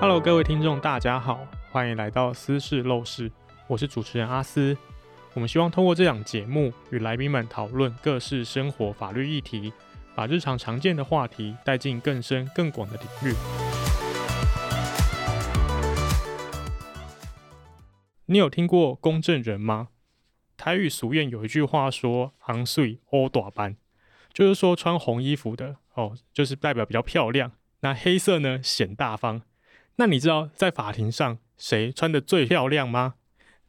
Hello，各位听众，大家好，欢迎来到私事陋室，我是主持人阿斯。我们希望通过这档节目，与来宾们讨论各式生活法律议题，把日常常见的话题带进更深更广的领域。你有听过公证人吗？台语俗谚有一句话说“红水乌大班”，就是说穿红衣服的哦，就是代表比较漂亮；那黑色呢，显大方。那你知道在法庭上谁穿得最漂亮吗？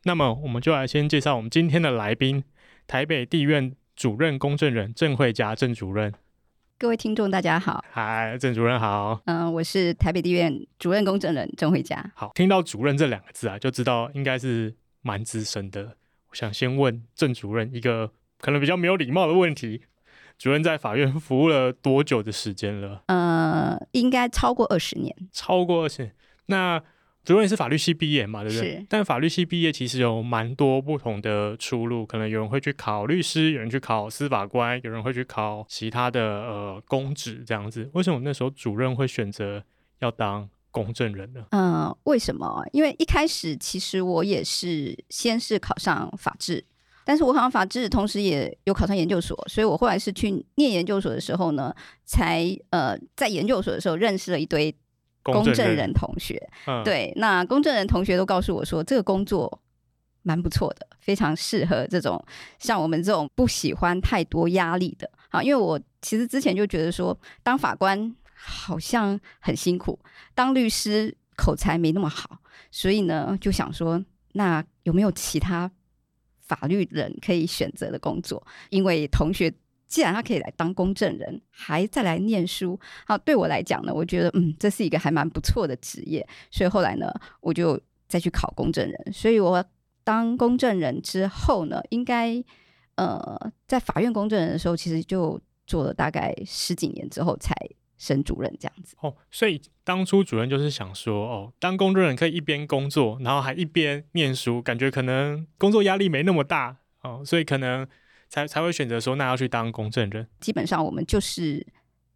那么我们就来先介绍我们今天的来宾——台北地院主任公证人郑慧佳郑主任。各位听众，大家好。嗨，郑主任好。嗯，我是台北地院主任公证人郑慧佳。好，听到“主任”这两个字啊，就知道应该是蛮资深的。我想先问郑主任一个可能比较没有礼貌的问题：主任在法院服务了多久的时间了？呃，应该超过二十年。超过二十年。那主任也是法律系毕业嘛，对不对？是。但法律系毕业其实有蛮多不同的出路，可能有人会去考律师，有人去考司法官，有人会去考其他的呃公职这样子。为什么那时候主任会选择要当公证人呢？嗯、呃，为什么？因为一开始其实我也是先是考上法治，但是我考上法治，同时也有考上研究所，所以我后来是去念研究所的时候呢，才呃在研究所的时候认识了一堆。公证人同学，嗯、对，那公证人同学都告诉我说，这个工作蛮不错的，非常适合这种像我们这种不喜欢太多压力的啊。因为我其实之前就觉得说，当法官好像很辛苦，当律师口才没那么好，所以呢，就想说，那有没有其他法律人可以选择的工作？因为同学。既然他可以来当公证人，还再来念书，好，对我来讲呢，我觉得嗯，这是一个还蛮不错的职业，所以后来呢，我就再去考公证人。所以我当公证人之后呢，应该呃，在法院公证人的时候，其实就做了大概十几年之后才升主任这样子。哦，所以当初主任就是想说，哦，当公证人可以一边工作，然后还一边念书，感觉可能工作压力没那么大哦，所以可能。才才会选择说，那要去当公证人。基本上我们就是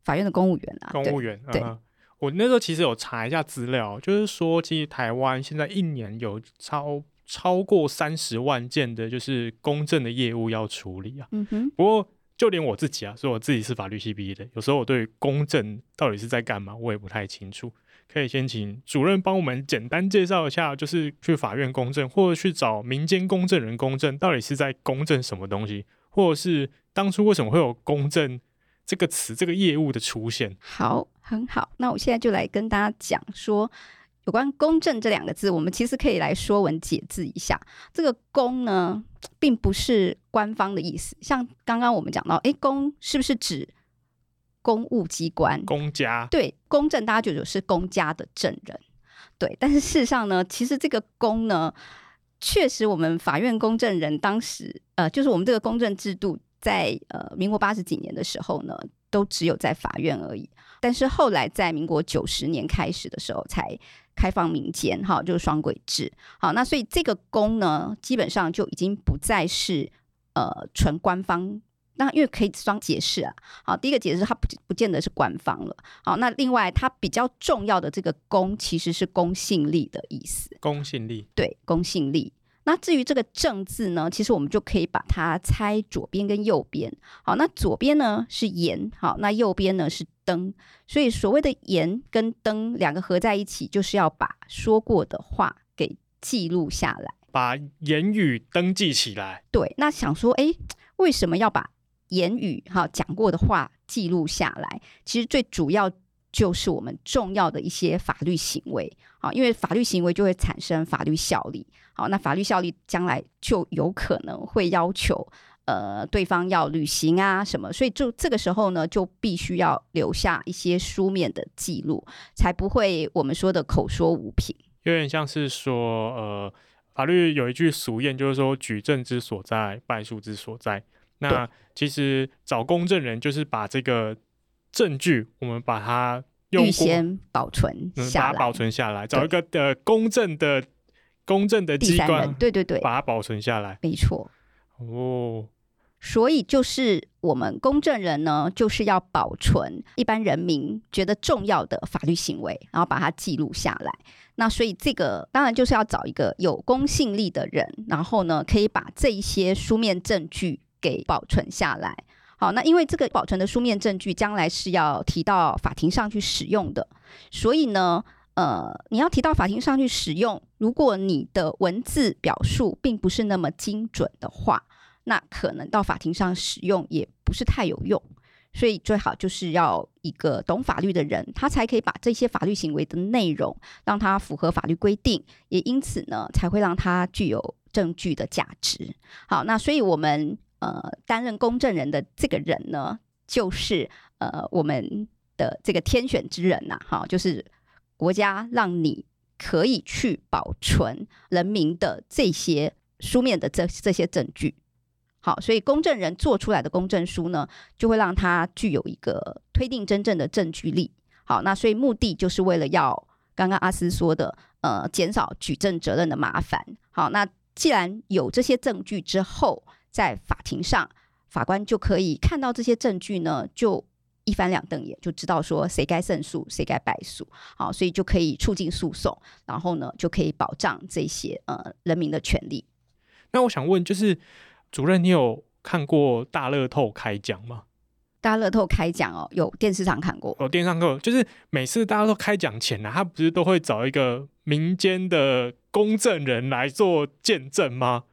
法院的公务员啊。公务员，对，嗯、我那时候其实有查一下资料，就是说，其实台湾现在一年有超超过三十万件的，就是公证的业务要处理啊。嗯哼。不过就连我自己啊，说我自己是法律系毕业的，有时候我对公证到底是在干嘛，我也不太清楚。可以先请主任帮我们简单介绍一下，就是去法院公证，或者去找民间公证人公证，到底是在公证什么东西？或者是当初为什么会有公证这个词、这个业务的出现？好，很好。那我现在就来跟大家讲说，有关公正这两个字，我们其实可以来说文解字一下。这个“公”呢，并不是官方的意思。像刚刚我们讲到，诶，公是不是指公务机关？公家？对，公正大家就有是公家的证人。对，但是事实上呢，其实这个“公”呢。确实，我们法院公证人当时，呃，就是我们这个公证制度在呃民国八十几年的时候呢，都只有在法院而已。但是后来在民国九十年开始的时候，才开放民间，哈，就是双轨制。好，那所以这个公呢，基本上就已经不再是呃纯官方。那因为可以双解释啊。好，第一个解释它不不见得是官方了。好，那另外它比较重要的这个公其实是公信力的意思。公信力。对，公信力。那至于这个正字呢，其实我们就可以把它拆左边跟右边。好，那左边呢是言，好，那右边呢是登。所以所谓的言跟灯两个合在一起，就是要把说过的话给记录下来，把言语登记起来。对，那想说，诶，为什么要把言语哈讲过的话记录下来？其实最主要就是我们重要的一些法律行为，好，因为法律行为就会产生法律效力。好，那法律效力将来就有可能会要求，呃，对方要履行啊什么，所以就这个时候呢，就必须要留下一些书面的记录，才不会我们说的口说无凭。有点像是说，呃，法律有一句俗谚，就是说举证之所在，败诉之所在。那其实找公证人就是把这个证据，我们把它用预先保存下来，把它保存下来，找一个的公证的。公证的机关，对对对，把它保存下来，没错。哦，所以就是我们公证人呢，就是要保存一般人民觉得重要的法律行为，然后把它记录下来。那所以这个当然就是要找一个有公信力的人，然后呢，可以把这一些书面证据给保存下来。好，那因为这个保存的书面证据将来是要提到法庭上去使用的，所以呢，呃，你要提到法庭上去使用，如果你的文字表述并不是那么精准的话，那可能到法庭上使用也不是太有用。所以最好就是要一个懂法律的人，他才可以把这些法律行为的内容让他符合法律规定，也因此呢，才会让他具有证据的价值。好，那所以我们呃担任公证人的这个人呢，就是呃我们的这个天选之人呐，哈，就是国家让你可以去保存人民的这些书面的这这些证据。好，所以公证人做出来的公证书呢，就会让他具有一个推定真正的证据力。好，那所以目的就是为了要刚刚阿司说的，呃，减少举证责任的麻烦。好，那既然有这些证据之后，在法庭上，法官就可以看到这些证据呢，就一翻两瞪眼，就知道说谁该胜诉，谁该败诉。好，所以就可以促进诉讼，然后呢，就可以保障这些呃人民的权利。那我想问，就是。主任，你有看过大乐透开奖吗？大乐透开奖哦，有电视上看过。有电视上看过，就是每次大乐透开奖前呢、啊，他不是都会找一个民间的公证人来做见证吗？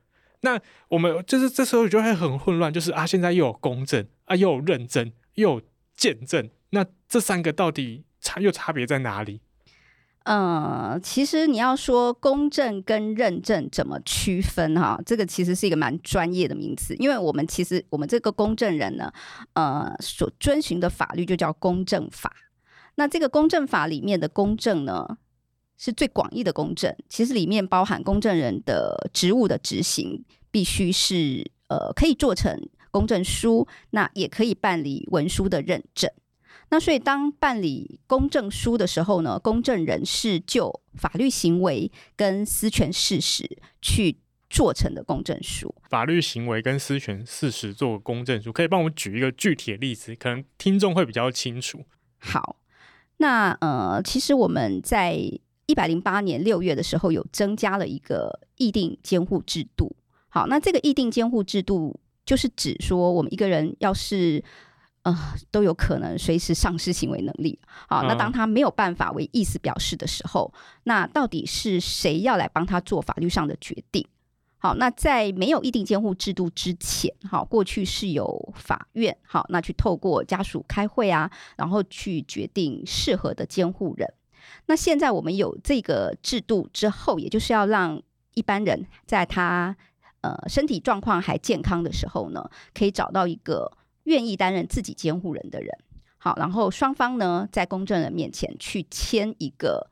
那我们就是这时候就会很混乱，就是啊，现在又有公证啊，又有认证，又有见证，那这三个到底差又差别在哪里？嗯，其实你要说公证跟认证怎么区分哈，这个其实是一个蛮专业的名词，因为我们其实我们这个公证人呢，呃，所遵循的法律就叫公证法。那这个公证法里面的公证呢，是最广义的公证，其实里面包含公证人的职务的执行，必须是呃可以做成公证书，那也可以办理文书的认证。那所以，当办理公证书的时候呢，公证人是就法律行为跟私权事实去做成的公证书。法律行为跟私权事实做公证书，可以帮我们举一个具体的例子，可能听众会比较清楚。好，那呃，其实我们在一百零八年六月的时候，有增加了一个议定监护制度。好，那这个议定监护制度就是指说，我们一个人要是呃，都有可能随时丧失行为能力。好，那当他没有办法为意思表示的时候，那到底是谁要来帮他做法律上的决定？好，那在没有议定监护制度之前，好，过去是有法院，好，那去透过家属开会啊，然后去决定适合的监护人。那现在我们有这个制度之后，也就是要让一般人在他呃身体状况还健康的时候呢，可以找到一个。愿意担任自己监护人的人，好，然后双方呢，在公证人面前去签一个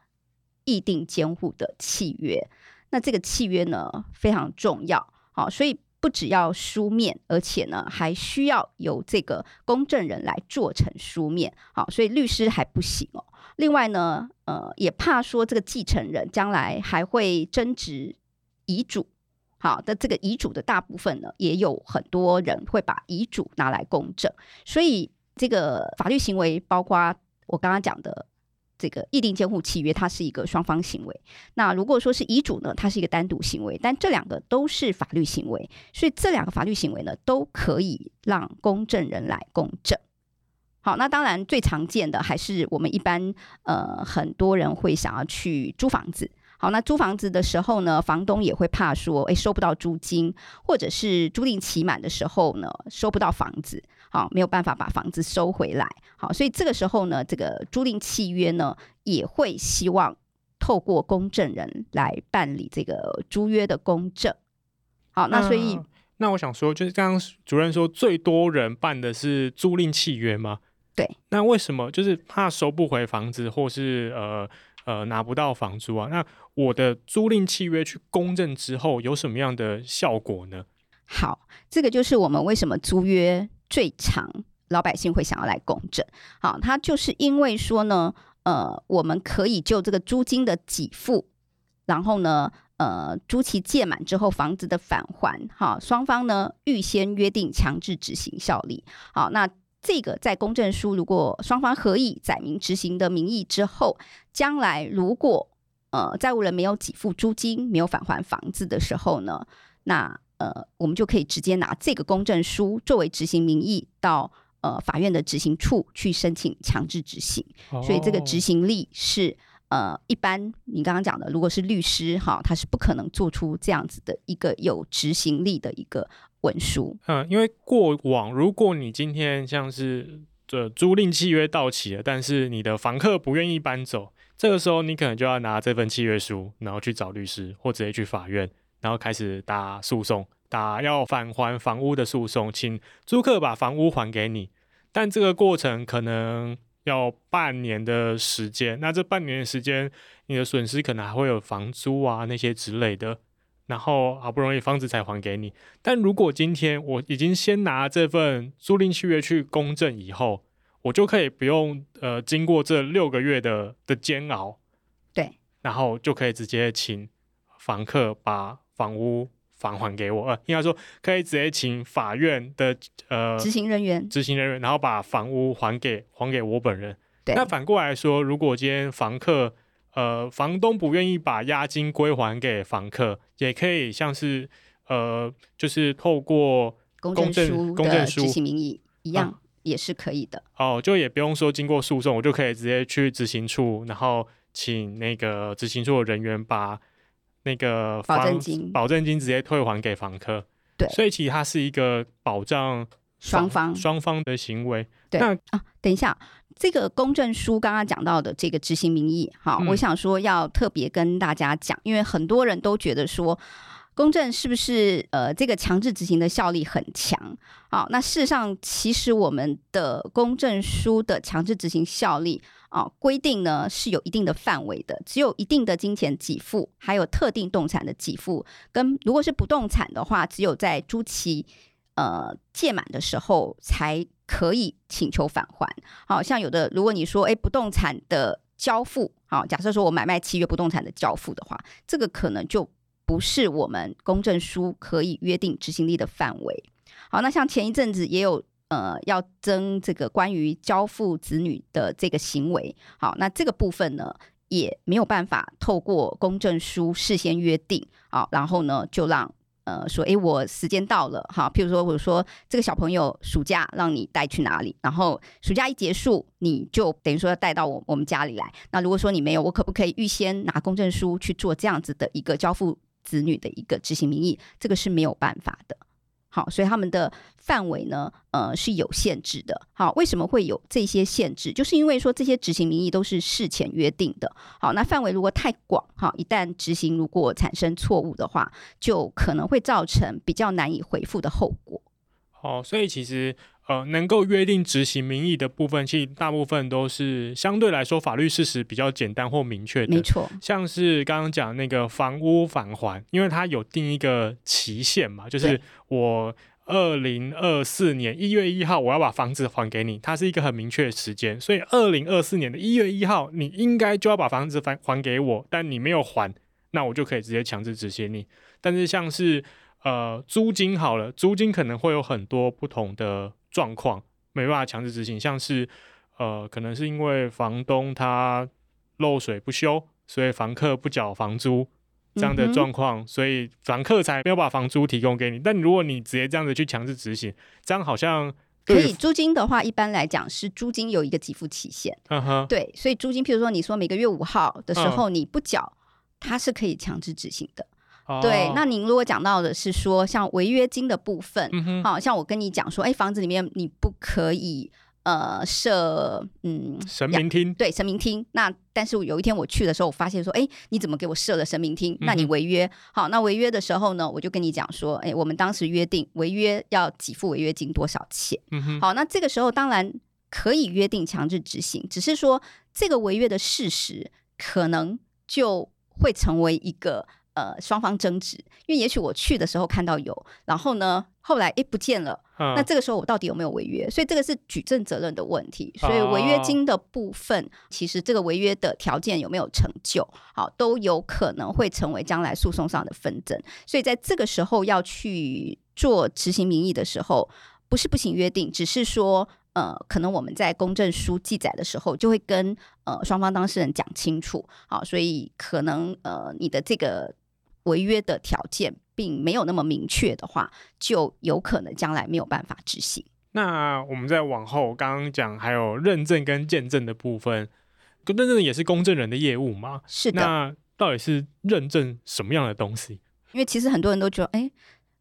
意定监护的契约。那这个契约呢，非常重要，好，所以不只要书面，而且呢，还需要由这个公证人来做成书面，好，所以律师还不行哦。另外呢，呃，也怕说这个继承人将来还会争执遗嘱。好的，这个遗嘱的大部分呢，也有很多人会把遗嘱拿来公证，所以这个法律行为，包括我刚刚讲的这个意定监护契约，它是一个双方行为。那如果说是遗嘱呢，它是一个单独行为，但这两个都是法律行为，所以这两个法律行为呢，都可以让公证人来公证。好，那当然最常见的还是我们一般呃很多人会想要去租房子。好，那租房子的时候呢，房东也会怕说，诶，收不到租金，或者是租赁期满的时候呢，收不到房子，好，没有办法把房子收回来。好，所以这个时候呢，这个租赁契约呢，也会希望透过公证人来办理这个租约的公证。好，那所以，那，那我想说，就是刚刚主任说，最多人办的是租赁契约吗？对。那为什么？就是怕收不回房子，或是呃。呃，拿不到房租啊？那我的租赁契约去公证之后有什么样的效果呢？好，这个就是我们为什么租约最长，老百姓会想要来公证。好，它就是因为说呢，呃，我们可以就这个租金的给付，然后呢，呃租期届满之后房子的返还，哈，双方呢预先约定强制执行效力。好，那这个在公证书如果双方合意载明执行的名义之后，将来如果呃债务人没有给付租金，没有返还房子的时候呢，那呃我们就可以直接拿这个公证书作为执行名义到呃法院的执行处去申请强制执行。哦、所以这个执行力是。呃，一般你刚刚讲的，如果是律师哈，他是不可能做出这样子的一个有执行力的一个文书。嗯，因为过往如果你今天像是这租赁契约到期了，但是你的房客不愿意搬走，这个时候你可能就要拿这份契约书，然后去找律师，或直接去法院，然后开始打诉讼，打要返还房屋的诉讼，请租客把房屋还给你。但这个过程可能。要半年的时间，那这半年的时间，你的损失可能还会有房租啊那些之类的，然后好不容易房子才还给你。但如果今天我已经先拿这份租赁契约去公证以后，我就可以不用呃经过这六个月的的煎熬，对，然后就可以直接请房客把房屋。返还给我，呃，应该说可以直接请法院的呃执行人员，执行人员，然后把房屋还给还给我本人。对。那反过来说，如果今天房客呃房东不愿意把押金归还给房客，也可以像是呃就是透过公证书公证书执行名义一样，啊，也是可以的。哦，就也不用说经过诉讼，我就可以直接去执行处，然后请那个执行处的人员把。那个保证金，保证金直接退还给房客。对，所以其实它是一个保障双方双方的行为。对那啊，等一下，这个公证书刚刚讲到的这个执行名义，哈、嗯，我想说要特别跟大家讲，因为很多人都觉得说。公证是不是呃这个强制执行的效力很强？好，那事实上其实我们的公证书的强制执行效力啊规定呢是有一定的范围的，只有一定的金钱给付，还有特定动产的给付，跟如果是不动产的话，只有在租期呃届满的时候才可以请求返还。好像有的如果你说哎不动产的交付，好，假设说我买卖契约不动产的交付的话，这个可能就。不是我们公证书可以约定执行力的范围。好，那像前一阵子也有呃要征这个关于交付子女的这个行为，好，那这个部分呢也没有办法透过公证书事先约定，好，然后呢就让呃说，诶，我时间到了，哈，譬如说我说这个小朋友暑假让你带去哪里，然后暑假一结束你就等于说要带到我我们家里来。那如果说你没有，我可不可以预先拿公证书去做这样子的一个交付？子女的一个执行名义，这个是没有办法的。好，所以他们的范围呢，呃，是有限制的。好，为什么会有这些限制？就是因为说这些执行名义都是事前约定的。好，那范围如果太广，哈，一旦执行如果产生错误的话，就可能会造成比较难以回复的后果。好，所以其实。呃，能够约定执行名义的部分，其实大部分都是相对来说法律事实比较简单或明确的。没错，像是刚刚讲那个房屋返还，因为它有定一个期限嘛，就是我二零二四年一月一号我要把房子还给你，它是一个很明确的时间，所以二零二四年的一月一号你应该就要把房子还还给我，但你没有还，那我就可以直接强制执行你。但是像是呃租金好了，租金可能会有很多不同的。状况没办法强制执行，像是呃，可能是因为房东他漏水不修，所以房客不缴房租这样的状况，嗯、所以房客才没有把房租提供给你。但如果你直接这样子去强制执行，这样好像可以。租金的话，一般来讲是租金有一个给付期限。嗯哼，对，所以租金，譬如说你说每个月五号的时候你不缴，它是可以强制执行的。对，那您如果讲到的是说像违约金的部分，嗯、好像我跟你讲说，哎，房子里面你不可以呃设嗯神明厅，对神明厅。那但是有一天我去的时候，我发现说，哎，你怎么给我设了神明厅？那你违约。嗯、好，那违约的时候呢，我就跟你讲说，哎，我们当时约定违约要给付违约金多少钱？嗯、好，那这个时候当然可以约定强制执行，只是说这个违约的事实可能就会成为一个。呃，双方争执，因为也许我去的时候看到有，然后呢，后来诶不见了，嗯、那这个时候我到底有没有违约？所以这个是举证责任的问题。所以违约金的部分，哦、其实这个违约的条件有没有成就，好都有可能会成为将来诉讼上的纷争。所以在这个时候要去做执行民意的时候，不是不行约定，只是说。呃，可能我们在公证书记载的时候，就会跟呃双方当事人讲清楚，好，所以可能呃你的这个违约的条件并没有那么明确的话，就有可能将来没有办法执行。那我们再往后，刚刚讲还有认证跟见证的部分，认证也是公证人的业务嘛？是的。那到底是认证什么样的东西？因为其实很多人都觉得，哎。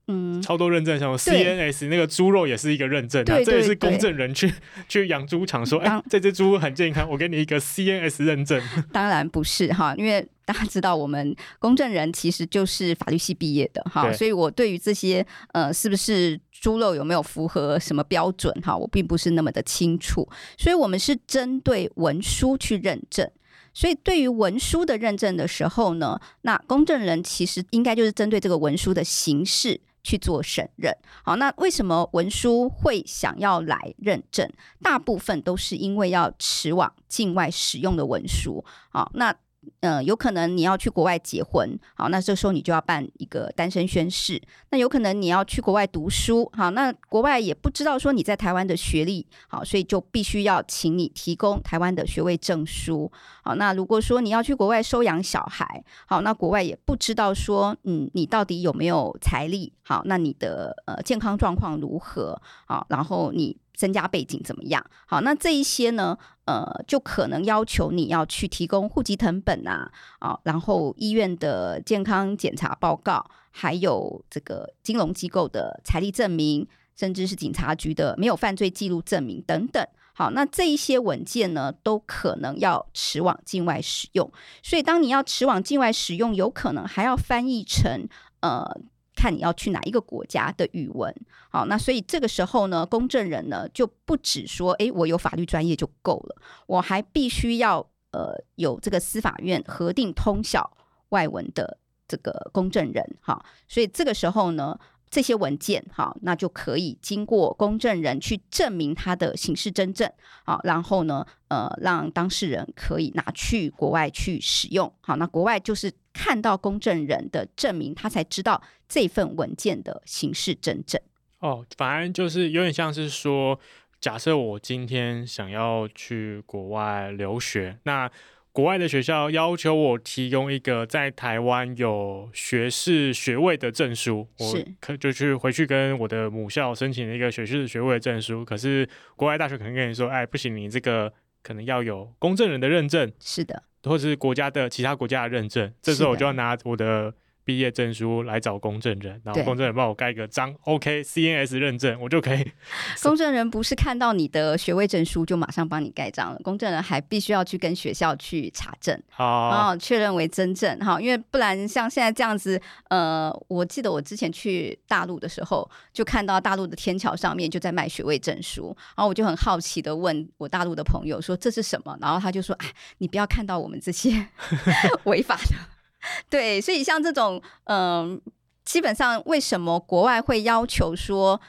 嗯，超多认证，像 CNS 那个猪肉也是一个认证，啊，这也是公证人去 去养猪场说，哎，这只猪很健康，我给你一个 CNS 认证。当然不是哈，因为大家知道我们公证人其实就是法律系毕业的哈，所以我对于这些呃是不是猪肉有没有符合什么标准哈，我并不是那么的清楚，所以我们是针对文书去认证。所以，对于文书的认证的时候呢，那公证人其实应该就是针对这个文书的形式。去做审认，好，那为什么文书会想要来认证？大部分都是因为要持往境外使用的文书，好，那。呃，有可能你要去国外结婚，好，那这时候你就要办一个单身宣誓。那有可能你要去国外读书，好，那国外也不知道说你在台湾的学历，好，所以就必须要请你提供台湾的学位证书。好，那如果说你要去国外收养小孩，好，那国外也不知道说，嗯，你到底有没有财力，好，那你的呃健康状况如何，好，然后你。身家背景怎么样？好，那这一些呢，呃，就可能要求你要去提供户籍成本啊，啊，然后医院的健康检查报告，还有这个金融机构的财力证明，甚至是警察局的没有犯罪记录证明等等。好，那这一些文件呢，都可能要持往境外使用。所以，当你要持往境外使用，有可能还要翻译成呃。看你要去哪一个国家的语文，好，那所以这个时候呢，公证人呢就不只说，诶，我有法律专业就够了，我还必须要呃有这个司法院核定通晓外文的这个公证人，好，所以这个时候呢。这些文件，好，那就可以经过公证人去证明他的刑事真正，好，然后呢，呃，让当事人可以拿去国外去使用，好，那国外就是看到公证人的证明，他才知道这份文件的形式真正。哦，反而就是有点像是说，假设我今天想要去国外留学，那。国外的学校要求我提供一个在台湾有学士学位的证书，我可就去回去跟我的母校申请了一个学士学位的证书。可是国外大学可能跟你说，哎，不行，你这个可能要有公证人的认证，是的，或者是国家的其他国家的认证。这时候我就要拿我的。毕业证书来找公证人，然后公证人帮我盖个章，OK，CNS 认证，我就可以。公证人不是看到你的学位证书就马上帮你盖章了，公证人还必须要去跟学校去查证，好，然后确认为真正哈，因为不然像现在这样子，呃，我记得我之前去大陆的时候，就看到大陆的天桥上面就在卖学位证书，然后我就很好奇的问我大陆的朋友说这是什么，然后他就说，哎，你不要看到我们这些 违法的。对，所以像这种，嗯、呃，基本上为什么国外会要求说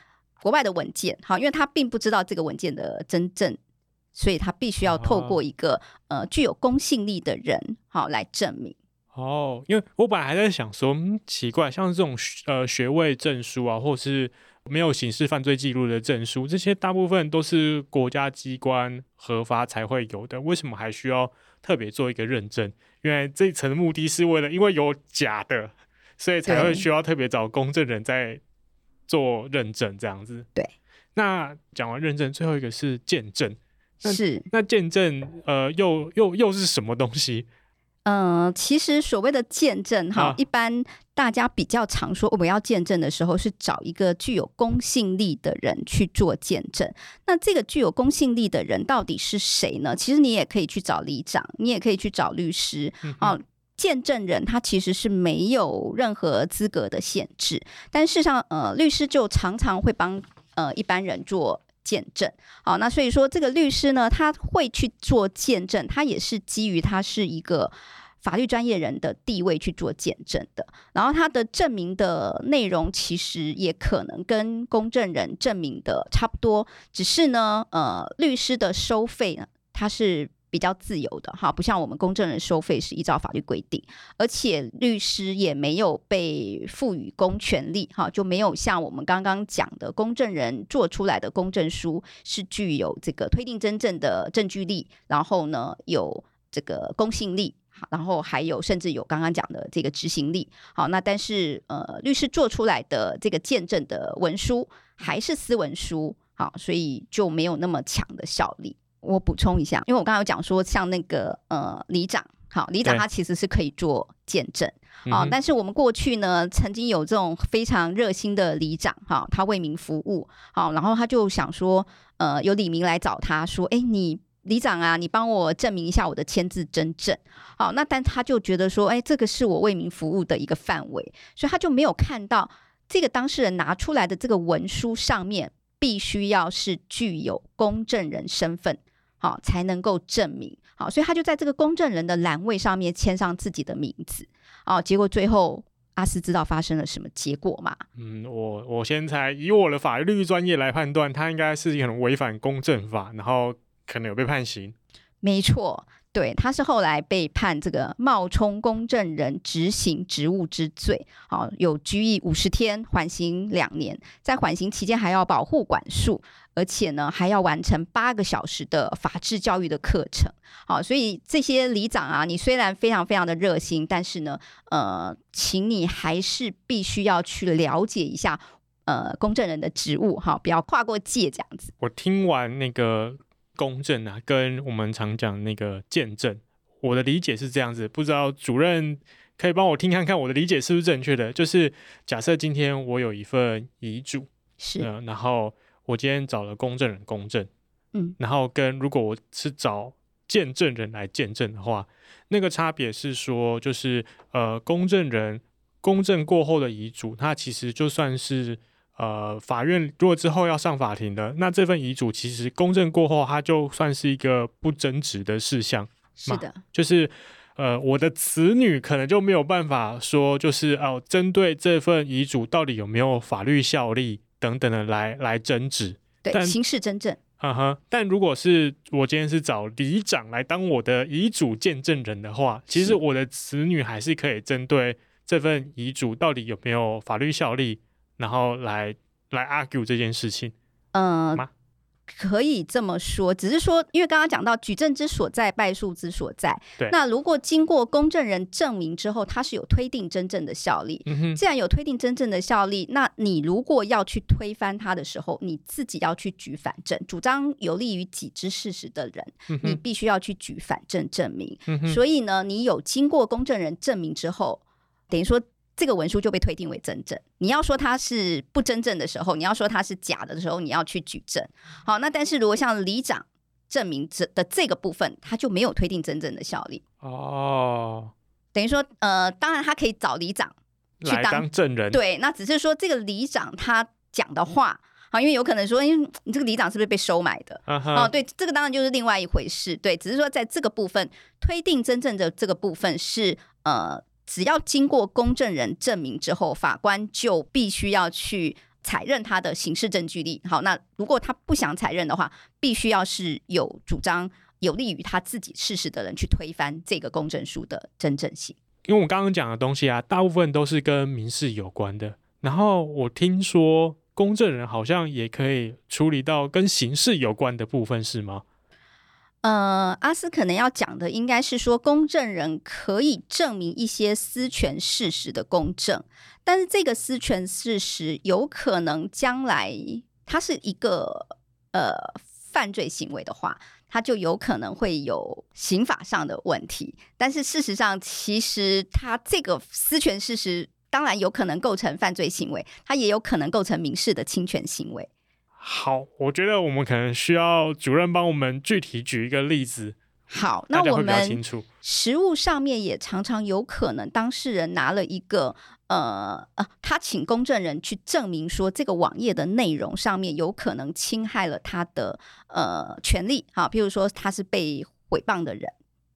国外的文件，好，因为他并不知道这个文件的真正，所以他必须要透过一个、哦、呃具有公信力的人，好来证明。哦，因为我本来还在想说，嗯，奇怪，像这种呃学位证书啊，或是没有刑事犯罪记录的证书，这些大部分都是国家机关核发才会有的，为什么还需要特别做一个认证？因为这一层的目的是为了，因为有假的，所以才会需要特别找公证人在做认证这样子。对，那讲完认证，最后一个是见证。是，那见证呃，又又又是什么东西？嗯、呃，其实所谓的见证哈，一般大家比较常说我们要见证的时候，是找一个具有公信力的人去做见证。那这个具有公信力的人到底是谁呢？其实你也可以去找里长，你也可以去找律师。哦、嗯，见证人他其实是没有任何资格的限制，但事实上，呃，律师就常常会帮呃一般人做见证。好，那所以说这个律师呢，他会去做见证，他也是基于他是一个。法律专业人的地位去做见证的。然后他的证明的内容其实也可能跟公证人证明的差不多，只是呢，呃，律师的收费呢，他是。比较自由的哈，不像我们公证人收费是依照法律规定，而且律师也没有被赋予公权力哈，就没有像我们刚刚讲的公证人做出来的公证书是具有这个推定真正的证据力，然后呢有这个公信力，然后还有甚至有刚刚讲的这个执行力。好，那但是呃律师做出来的这个见证的文书还是私文书，好，所以就没有那么强的效力。我补充一下，因为我刚才有讲说，像那个呃里长，好，里长他其实是可以做见证，好，但是我们过去呢，曾经有这种非常热心的里长，哈，他为民服务，好，然后他就想说，呃，有李明来找他说，哎，你里长啊，你帮我证明一下我的签字真正，好，那但他就觉得说，哎，这个是我为民服务的一个范围，所以他就没有看到这个当事人拿出来的这个文书上面必须要是具有公证人身份。好，才能够证明。好，所以他就在这个公证人的栏位上面签上自己的名字。哦，结果最后阿斯知道发生了什么结果吗？嗯，我我先猜，以我的法律专业来判断，他应该是可能违反公证法，然后可能有被判刑。没错。对，他是后来被判这个冒充公证人执行职务之罪，好，有拘役五十天，缓刑两年，在缓刑期间还要保护管束，而且呢还要完成八个小时的法治教育的课程，好，所以这些里长啊，你虽然非常非常的热心，但是呢，呃，请你还是必须要去了解一下，呃，公证人的职务，哈，不要跨过界这样子。我听完那个。公证啊，跟我们常讲那个见证，我的理解是这样子，不知道主任可以帮我听看看我的理解是不是正确的？就是假设今天我有一份遗嘱，是、呃，然后我今天找了公证人公证，嗯，然后跟如果我是找见证人来见证的话，那个差别是说，就是呃，公证人公证过后的遗嘱，它其实就算是。呃，法院如果之后要上法庭的，那这份遗嘱其实公证过后，它就算是一个不争执的事项。是的，就是呃，我的子女可能就没有办法说，就是哦，针对这份遗嘱到底有没有法律效力等等的来来争执。对，但刑事真正。嗯哼，但如果是我今天是找里长来当我的遗嘱见证人的话，其实我的子女还是可以针对这份遗嘱到底有没有法律效力。然后来来 argue 这件事情，嗯、呃，可以这么说，只是说，因为刚刚讲到举证之所在，败诉之所在。对，那如果经过公证人证明之后，它是有推定真正的效力。既然有推定真正的效力，那你如果要去推翻它的时候，你自己要去举反证，主张有利于己之事实的人，嗯、你必须要去举反证证明。嗯，所以呢，你有经过公证人证明之后，等于说。这个文书就被推定为真正。你要说它是不真正的时候，你要说它是假的的时候，你要去举证。好，那但是如果像里长证明这的这个部分，他就没有推定真正的效力。哦，等于说，呃，当然他可以找里长去当，当证人。对，那只是说这个里长他讲的话，好，因为有可能说，因为你这个里长是不是被收买的？哦、uh-huh，对，这个当然就是另外一回事。对，只是说在这个部分推定真正的这个部分是呃。只要经过公证人证明之后，法官就必须要去采认他的刑事证据力。好，那如果他不想采认的话，必须要是有主张有利于他自己事实的人去推翻这个公证书的真正性。因为我刚刚讲的东西啊，大部分都是跟民事有关的。然后我听说公证人好像也可以处理到跟刑事有关的部分，是吗？呃，阿斯可能要讲的应该是说，公证人可以证明一些私权事实的公证，但是这个私权事实有可能将来它是一个呃犯罪行为的话，它就有可能会有刑法上的问题。但是事实上，其实它这个私权事实当然有可能构成犯罪行为，它也有可能构成民事的侵权行为。好，我觉得我们可能需要主任帮我们具体举一个例子。好，那我们实物上面也常常有可能，当事人拿了一个呃呃，他请公证人去证明说这个网页的内容上面有可能侵害了他的呃权利。好，譬如说他是被诽谤的人，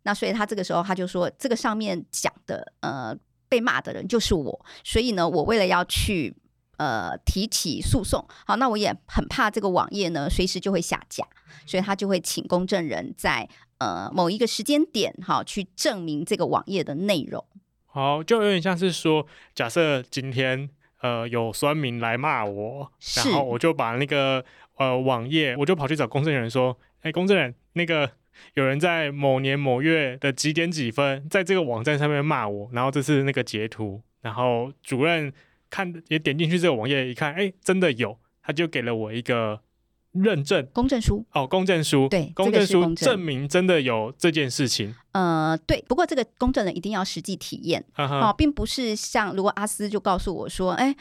那所以他这个时候他就说，这个上面讲的呃被骂的人就是我，所以呢，我为了要去呃提起诉讼，好，那我也很怕这个网页呢随时就会下架，所以他就会请公证人在呃某一个时间点，哈去证明这个网页的内容。好，就有点像是说，假设今天呃有酸民来骂我，然后我就把那个呃网页，我就跑去找公证人说，哎，公证人，那个。有人在某年某月的几点几分，在这个网站上面骂我，然后这是那个截图，然后主任看也点进去这个网页一看，哎，真的有，他就给了我一个认证公证书哦，公证书对，公证书证明真的有这件事情。呃，对，不过这个公证人一定要实际体验，好、uh 并不是像如果阿斯就告诉我说，哎，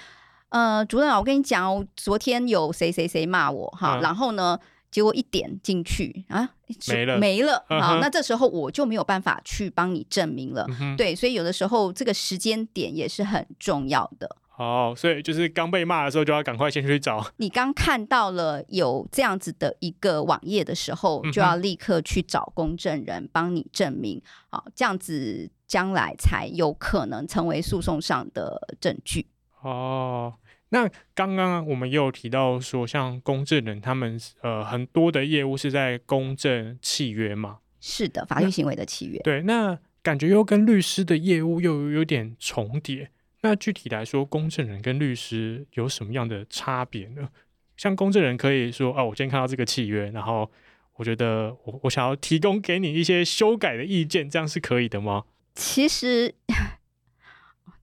呃，主任啊，我跟你讲，昨天有谁谁谁骂我哈、uh 然后呢？结果一点进去啊，没了没了啊！那这时候我就没有办法去帮你证明了。嗯、对，所以有的时候这个时间点也是很重要的。哦，所以就是刚被骂的时候，就要赶快先去找。你刚看到了有这样子的一个网页的时候，就要立刻去找公证人帮你证明。好、嗯，这样子将来才有可能成为诉讼上的证据。哦。那刚刚我们也有提到说，像公证人他们呃很多的业务是在公证契约嘛？是的，法律行为的契约。对，那感觉又跟律师的业务又有点重叠。那具体来说，公证人跟律师有什么样的差别呢？像公证人可以说，哦，我今天看到这个契约，然后我觉得我我想要提供给你一些修改的意见，这样是可以的吗？其实。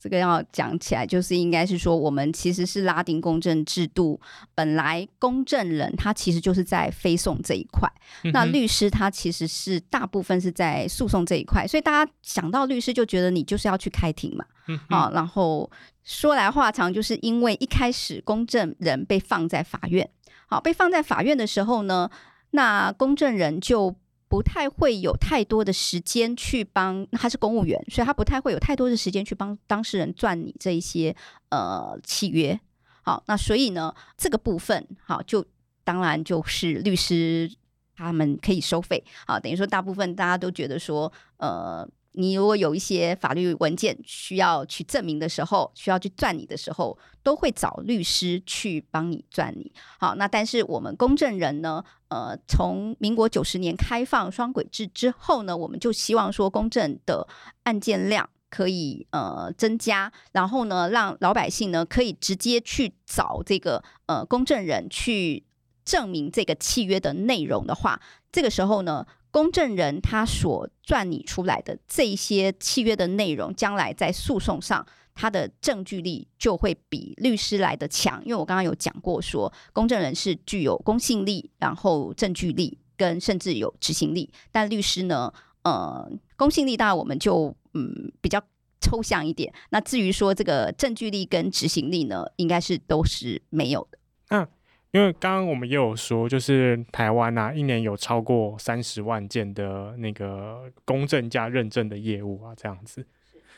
这个要讲起来，就是应该是说，我们其实是拉丁公证制度。本来公证人他其实就是在非讼这一块，嗯，那律师他其实是大部分是在诉讼这一块。所以大家想到律师，就觉得你就是要去开庭嘛。嗯，好，然后说来话长，就是因为一开始公证人被放在法院，好，被放在法院的时候呢，那公证人就。不太会有太多的时间去帮，他是公务员，所以他不太会有太多的时间去帮当事人赚你这一些呃契约。好，那所以呢，这个部分好，就当然就是律师他们可以收费。好，等于说大部分大家都觉得说，呃。你如果有一些法律文件需要去证明的时候，需要去撰拟的时候，都会找律师去帮你撰拟。好，那但是我们公证人呢，呃，从民国九十年开放双轨制之后呢，我们就希望说公证的案件量可以呃增加，然后呢，让老百姓呢可以直接去找这个呃公证人去证明这个契约的内容的话，这个时候呢。公证人他所撰拟出来的这些契约的内容，将来在诉讼上，他的证据力就会比律师来的强。因为我刚刚有讲过说，说公证人是具有公信力，然后证据力跟甚至有执行力。但律师呢，呃，公信力当然我们就嗯比较抽象一点。那至于说这个证据力跟执行力呢，应该是都是没有的。嗯。因为刚刚我们也有说，就是台湾啊，一年有超过三十万件的那个公证加认证的业务啊，这样子。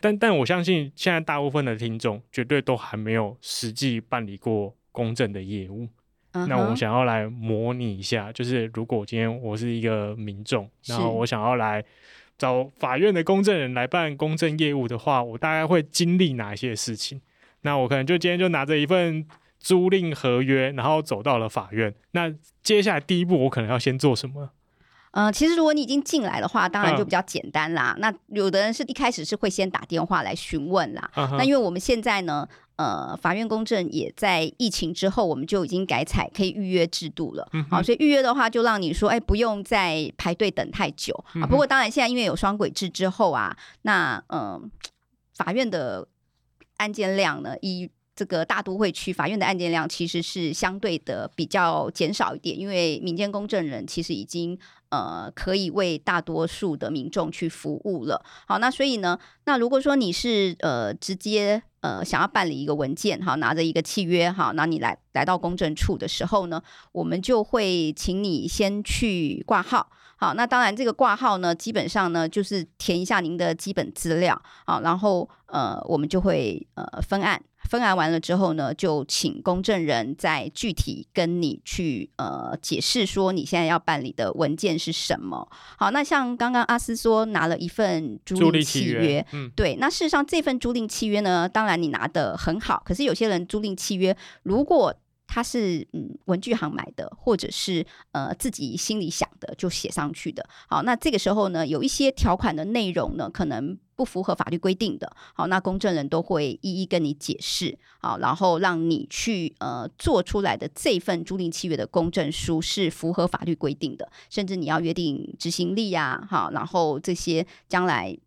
但但我相信，现在大部分的听众绝对都还没有实际办理过公证的业务。Uh -huh. 那我想要来模拟一下，就是如果今天我是一个民众，然后我想要来找法院的公证人来办公证业务的话，我大概会经历哪些事情？那我可能就今天就拿着一份。租赁合约，然后走到了法院。那接下来第一步，我可能要先做什么？呃，其实如果你已经进来的话，当然就比较简单啦。嗯、那有的人是一开始是会先打电话来询问啦。嗯、那因为我们现在呢，呃，法院公证也在疫情之后，我们就已经改采可以预约制度了。嗯，好，所以预约的话，就让你说，哎，不用再排队等太久。嗯、啊，不过当然现在因为有双轨制之后啊，那嗯、呃，法院的案件量呢，以这个大都会区法院的案件量其实是相对的比较减少一点，因为民间公证人其实已经呃可以为大多数的民众去服务了。好，那所以呢，那如果说你是呃直接呃想要办理一个文件，好，拿着一个契约，好，那你来来到公证处的时候呢，我们就会请你先去挂号。好，那当然这个挂号呢，基本上呢就是填一下您的基本资料，好，然后呃我们就会呃分案。分案完了之后呢，就请公证人再具体跟你去呃解释说你现在要办理的文件是什么。好，那像刚刚阿司说拿了一份租赁契约，约嗯，对，那事实上这份租赁契约呢，当然你拿得很好，可是有些人租赁契约如果他是嗯文具行买的，或者是呃自己心里想的就写上去的。好，那这个时候呢，有一些条款的内容呢，可能不符合法律规定的。好，那公证人都会一一跟你解释，好，然后让你去呃做出来的这份租赁契约的公证书是符合法律规定的，甚至你要约定执行力呀，好，然后这些将来。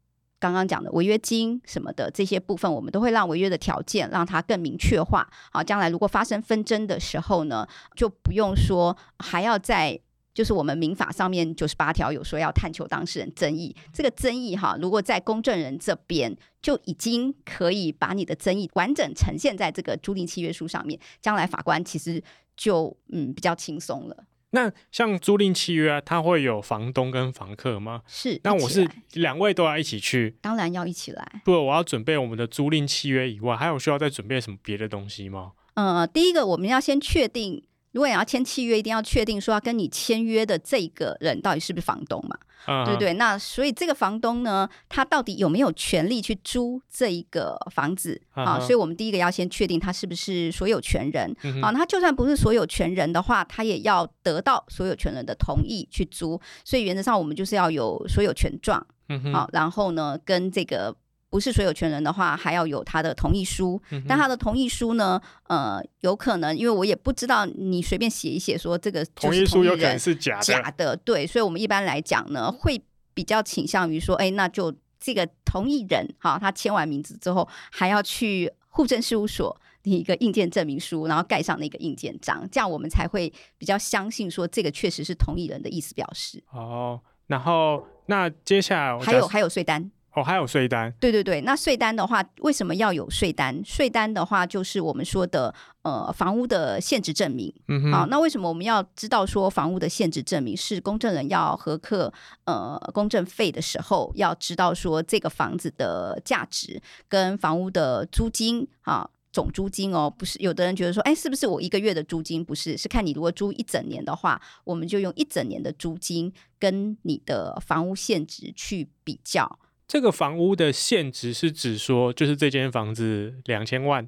刚刚讲的违约金什么的这些部分，我们都会让违约的条件让它更明确化。好，将来如果发生纷争的时候呢，就不用说还要在就是我们民法上面九十八条有说要探求当事人争议，这个争议哈，如果在公证人这边就已经可以把你的争议完整呈现在这个租赁契约书上面，将来法官其实就嗯比较轻松了。那像租赁契约啊，它会有房东跟房客吗？是。那我是两位都要一起去？当然要一起来。除了我要准备我们的租赁契约以外，还有需要再准备什么别的东西吗？呃，第一个我们要先确定。如果你要签契约，一定要确定说要跟你签约的这个人到底是不是房东嘛？Uh huh. 对不对？那所以这个房东呢，他到底有没有权利去租这一个房子？Uh huh. 啊，所以我们第一个要先确定他是不是所有权人。Uh huh. 啊，那他就算不是所有权人的话，他也要得到所有权人的同意去租。所以原则上，我们就是要有所有权状。uh。啊，然后呢，跟这个。不是所有权人的话，还要有他的同意书。嗯、但他的同意书呢？呃，有可能，因为我也不知道，你随便写一写说这个同意，书有可能是假的。假的，对。所以，我们一般来讲呢，会比较倾向于说，哎，那就这个同意人哈，他签完名字之后，还要去户政事务所领一个印鉴证明书，然后盖上那个印鉴章，这样我们才会比较相信说这个确实是同意人的意思表示。哦，然后那接下来还有还有税单。哦，还有税单。对对对，那税单的话，为什么要有税单？税单的话，就是我们说的呃房屋的限值证明。嗯哼。啊，那为什么我们要知道说房屋的限值证明是公证人要核课呃公证费的时候，要知道说这个房子的价值跟房屋的租金啊总租金哦，不是有的人觉得说，哎，是不是我一个月的租金？不是，是看你如果租一整年的话，我们就用一整年的租金跟你的房屋现值去比较。这个房屋的现值是指说，就是这间房子两千万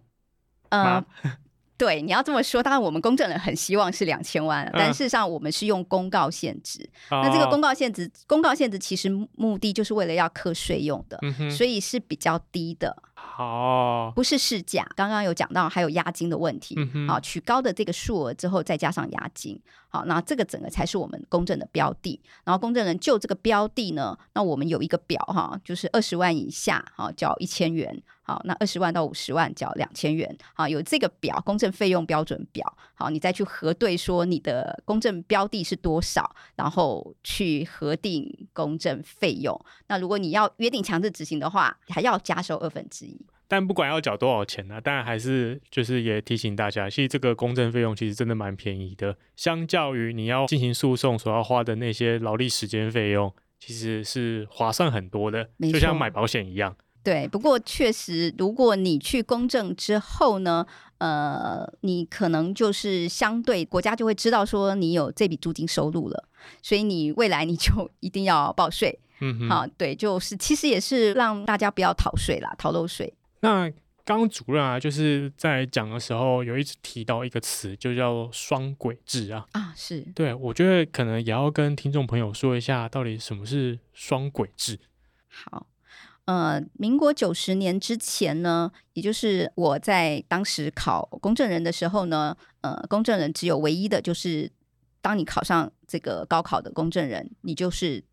嗯？呃 对，你要这么说，当然我们公证人很希望是两千万，但事实上我们是用公告现值。嗯、那这个公告现值，公告现值其实目的就是为了要课税用的，嗯、所以是比较低的。好，不是市价。刚刚有讲到还有押金的问题。好、嗯哼，取高的这个数额之后再加上押金。好，那这个整个才是我们公证的标的。然后公证人就这个标的呢，那我们有一个表哈，就是二十万以下，哈交一千元。好，那二十万到五十万缴两千元。好，有这个表，公证费用标准表。好，你再去核对说你的公证标的是多少，然后去核定公证费用。那如果你要约定强制执行的话，还要加收二分之一。但不管要缴多少钱呢、啊，当然还是就是也提醒大家，其实这个公证费用其实真的蛮便宜的，相较于你要进行诉讼所要花的那些劳力时间费用，其实是划算很多的，就像买保险一样。对，不过确实，如果你去公证之后呢，呃，你可能就是相对国家就会知道说你有这笔租金收入了，所以你未来你就 一定要报税。嗯哼，好，对，就是其实也是让大家不要逃税啦，逃漏税。那刚刚主任啊，就是在讲的时候有一直提到一个词，就叫双轨制啊。啊，是。对，我觉得可能也要跟听众朋友说一下，到底什么是双轨制。好。呃，民国九十年之前呢，也就是我在当时考公证人的时候呢，呃，公证人只有唯一的就是，当你考上这个高考的公证人，你就是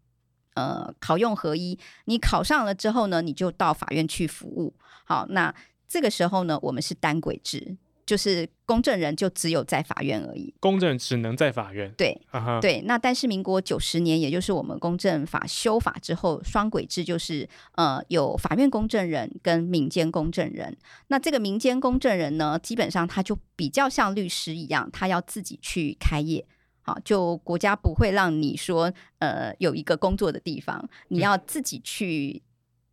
呃考用合一，你考上了之后呢，你就到法院去服务。好，那这个时候呢，我们是单轨制。就是公证人就只有在法院而已，公证只能在法院。对，uh huh. 对。那但是民国九十年，也就是我们公证法修法之后，双轨制就是呃有法院公证人跟民间公证人。那这个民间公证人呢，基本上他就比较像律师一样，他要自己去开业。好，就国家不会让你说呃有一个工作的地方，你要自己去。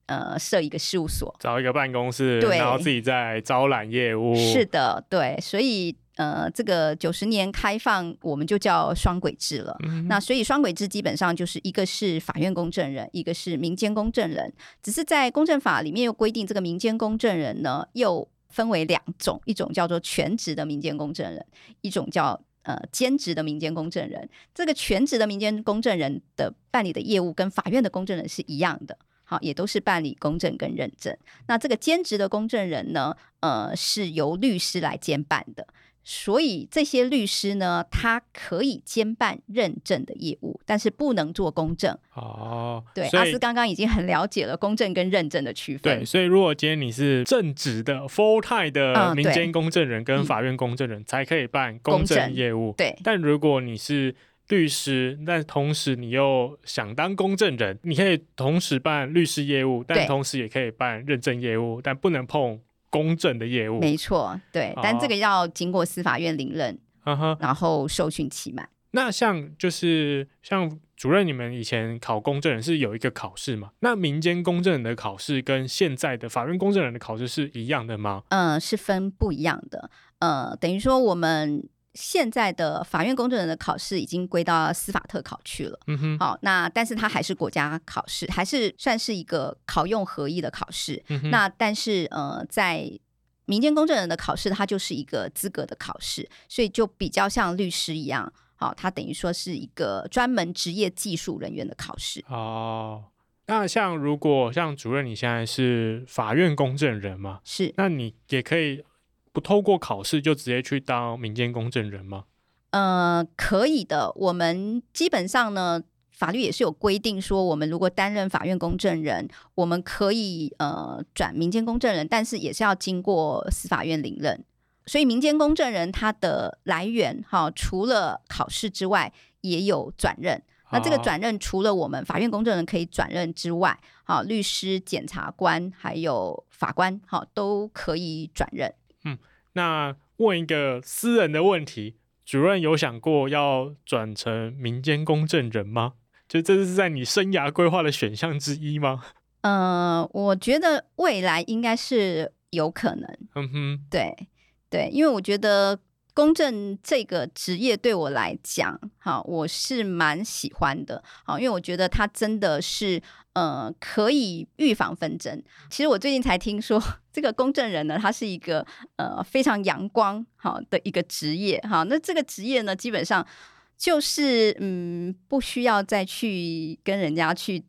呃设一个事务所，找一个办公室，对，然后自己在招揽业务。是的，对，所以呃，这个九十年开放，我们就叫双轨制了。嗯、那所以双轨制基本上就是一个是法院公证人，一个是民间公证人，只是在公证法里面又规定，这个民间公证人呢又分为两种，一种叫做全职的民间公证人，一种叫。呃，兼职的民间公证人，这个全职的民间公证人的办理的业务跟法院的公证人是一样的，好，也都是办理公证跟认证。那这个兼职的公证人呢，呃，是由律师来兼办的。所以这些律师呢，他可以兼办认证的业务，但是不能做公证。哦，对，阿斯刚刚已经很了解了公证跟认证的区分。对，所以如果今天你是正职的 full time 的民间公证人跟法院公证人，才可以办公证业务。对，但如果你是律师，但同时你又想当公证人，你可以同时办律师业务，但同时也可以办认证业务，但不能碰。公证的业务，没错，对，但这个要经过司法院领认，哦、然后受训期满。那像就是像主任，你们以前考公证人是有一个考试嘛？那民间公证人的考试跟现在的法院公证人的考试是一样的吗？嗯、呃，是分不一样的。呃，等于说我们。现在的法院公证人的考试已经归到司法特考去了。嗯哼。好，那但是它还是国家考试，还是算是一个考用合一的考试。嗯哼。那但是呃，在民间公证人的考试，它就是一个资格的考试，所以就比较像律师一样。好，它等于说是一个专门职业技术人员的考试。哦，那像如果像主任你现在是法院公证人嘛？是。那你也可以。不透过考试就直接去当民间公证人吗？呃，可以的。我们基本上呢，法律也是有规定说，我们如果担任法院公证人，我们可以呃转民间公证人，但是也是要经过司法院领任。所以民间公证人他的来源哈，除了考试之外，也有转任。那这个转任除了我们法院公证人可以转任之外，好，律师、检察官还有法官，好，都可以转任。嗯，那问一个私人的问题，主任有想过要转成民间公证人吗？就这是在你生涯规划的选项之一吗？呃，我觉得未来应该是有可能。嗯哼，对对，因为我觉得公证这个职业对我来讲，哈，我是蛮喜欢的。好，因为我觉得它真的是。呃，可以预防纷争。其实我最近才听说，这个公证人呢，他是一个呃非常阳光好的一个职业哈。那这个职业呢，基本上就是嗯，不需要再去跟人家去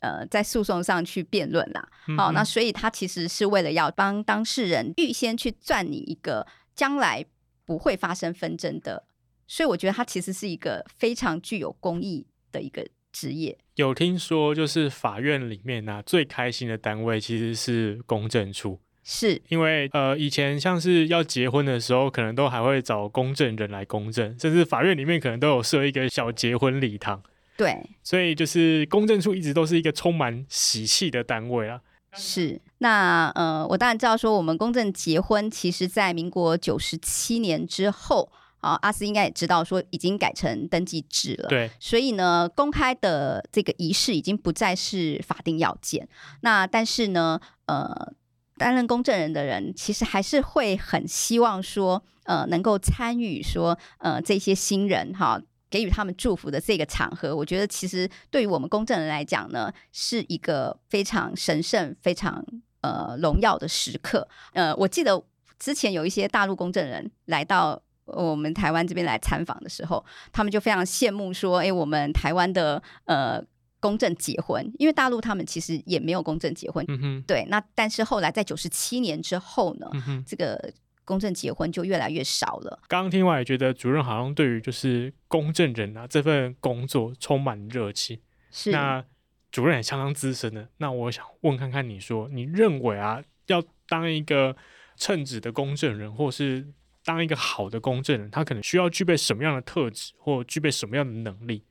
呃在诉讼上去辩论啦。好，那所以他其实是为了要帮当事人预先去赚你一个将来不会发生纷争的，所以我觉得他其实是一个非常具有公益的一个职业。有听说，就是法院里面呢、啊，最开心的单位其实是公证处，是因为呃，以前像是要结婚的时候，可能都还会找公证人来公证，甚至法院里面可能都有设一个小结婚礼堂。对，所以就是公证处一直都是一个充满喜气的单位啊。是，那呃，我当然知道说，我们公证结婚，其实在民国九十七年之后。啊，阿斯应该也知道，说已经改成登记制了。对，所以呢，公开的这个仪式已经不再是法定要件。那但是呢，呃，担任公证人的人其实还是会很希望说，呃，能够参与说，呃，这些新人哈，给予他们祝福的这个场合。我觉得其实对于我们公证人来讲呢，是一个非常神圣、非常呃荣耀的时刻。呃，我记得之前有一些大陆公证人来到。我们台湾这边来参访的时候，他们就非常羡慕说：“哎，我们台湾的呃公证结婚，因为大陆他们其实也没有公证结婚。嗯哼，对。那但是后来在九十七年之后呢，这个公证结婚就越来越少了。刚刚听完也觉得主任好像对于就是公证人啊这份工作充满热情。是。那主任也相当资深的，那我想问看看你说，你认为啊，要当一个称职的公证人，或是当一个好的公证人，他可能需要具备什么样的特质，或具备什么样的能力？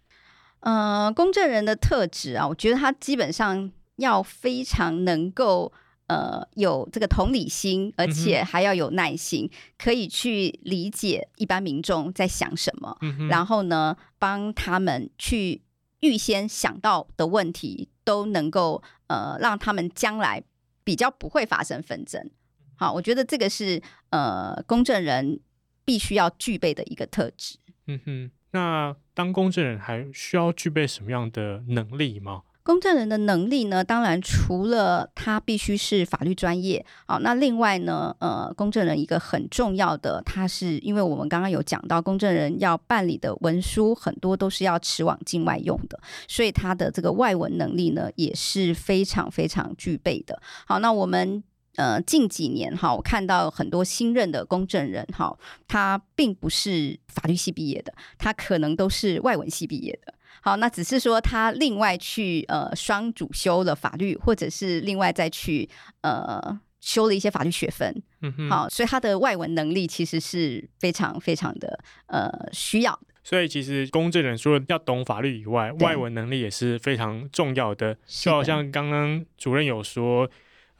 呃，公证人的特质啊，我觉得他基本上要非常能够呃有这个同理心，而且还要有耐心，嗯、可以去理解一般民众在想什么，嗯、然后呢，帮他们去预先想到的问题都能够呃让他们将来比较不会发生纷争。好，我觉得这个是呃公证人必须要具备的一个特质。嗯哼，那当公证人还需要具备什么样的能力吗？公证人的能力呢，当然除了他必须是法律专业，好，那另外呢，呃，公证人一个很重要的，他是因为我们刚刚有讲到，公证人要办理的文书很多都是要持往境外用的，所以他的这个外文能力呢也是非常非常具备的。好，那我们呃近几年哈，我看到很多新任的公证人哈，他并不是法律系毕业的，他可能都是外文系毕业的。好，那只是说他另外去呃双主修了法律，或者是另外再去呃修了一些法律学分。嗯哼。好，所以他的外文能力其实是非常非常的呃需要的。所以其实公证人除了要懂法律以外，外文能力也是非常重要的。就好像刚刚主任有说，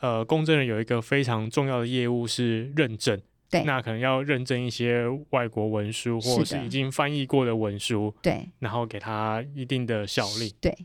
呃，公证人有一个非常重要的业务是认证。对，那可能要认证一些外国文书，或者是已经翻译过的文书，对，然后给他一定的效力。对，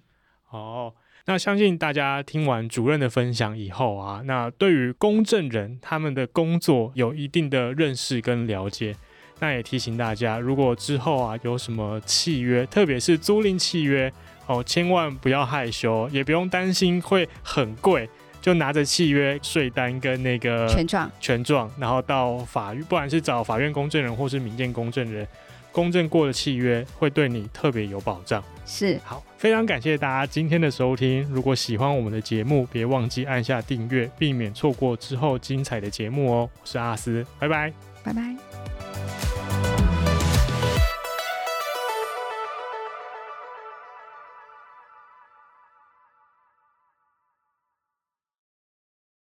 哦，那相信大家听完主任的分享以后啊，那对于公证人他们的工作有一定的认识跟了解。那也提醒大家，如果之后啊有什么契约，特别是租赁契约，哦，千万不要害羞，也不用担心会很贵。就拿着契约、税单跟那个权状，权状，然后到法院，不管是找法院公证人或是民间公证人，公证过的契约会对你特别有保障。是，好，非常感谢大家今天的收听。如果喜欢我们的节目，别忘记按下订阅，避免错过之后精彩的节目哦。我是阿斯，拜拜，拜拜。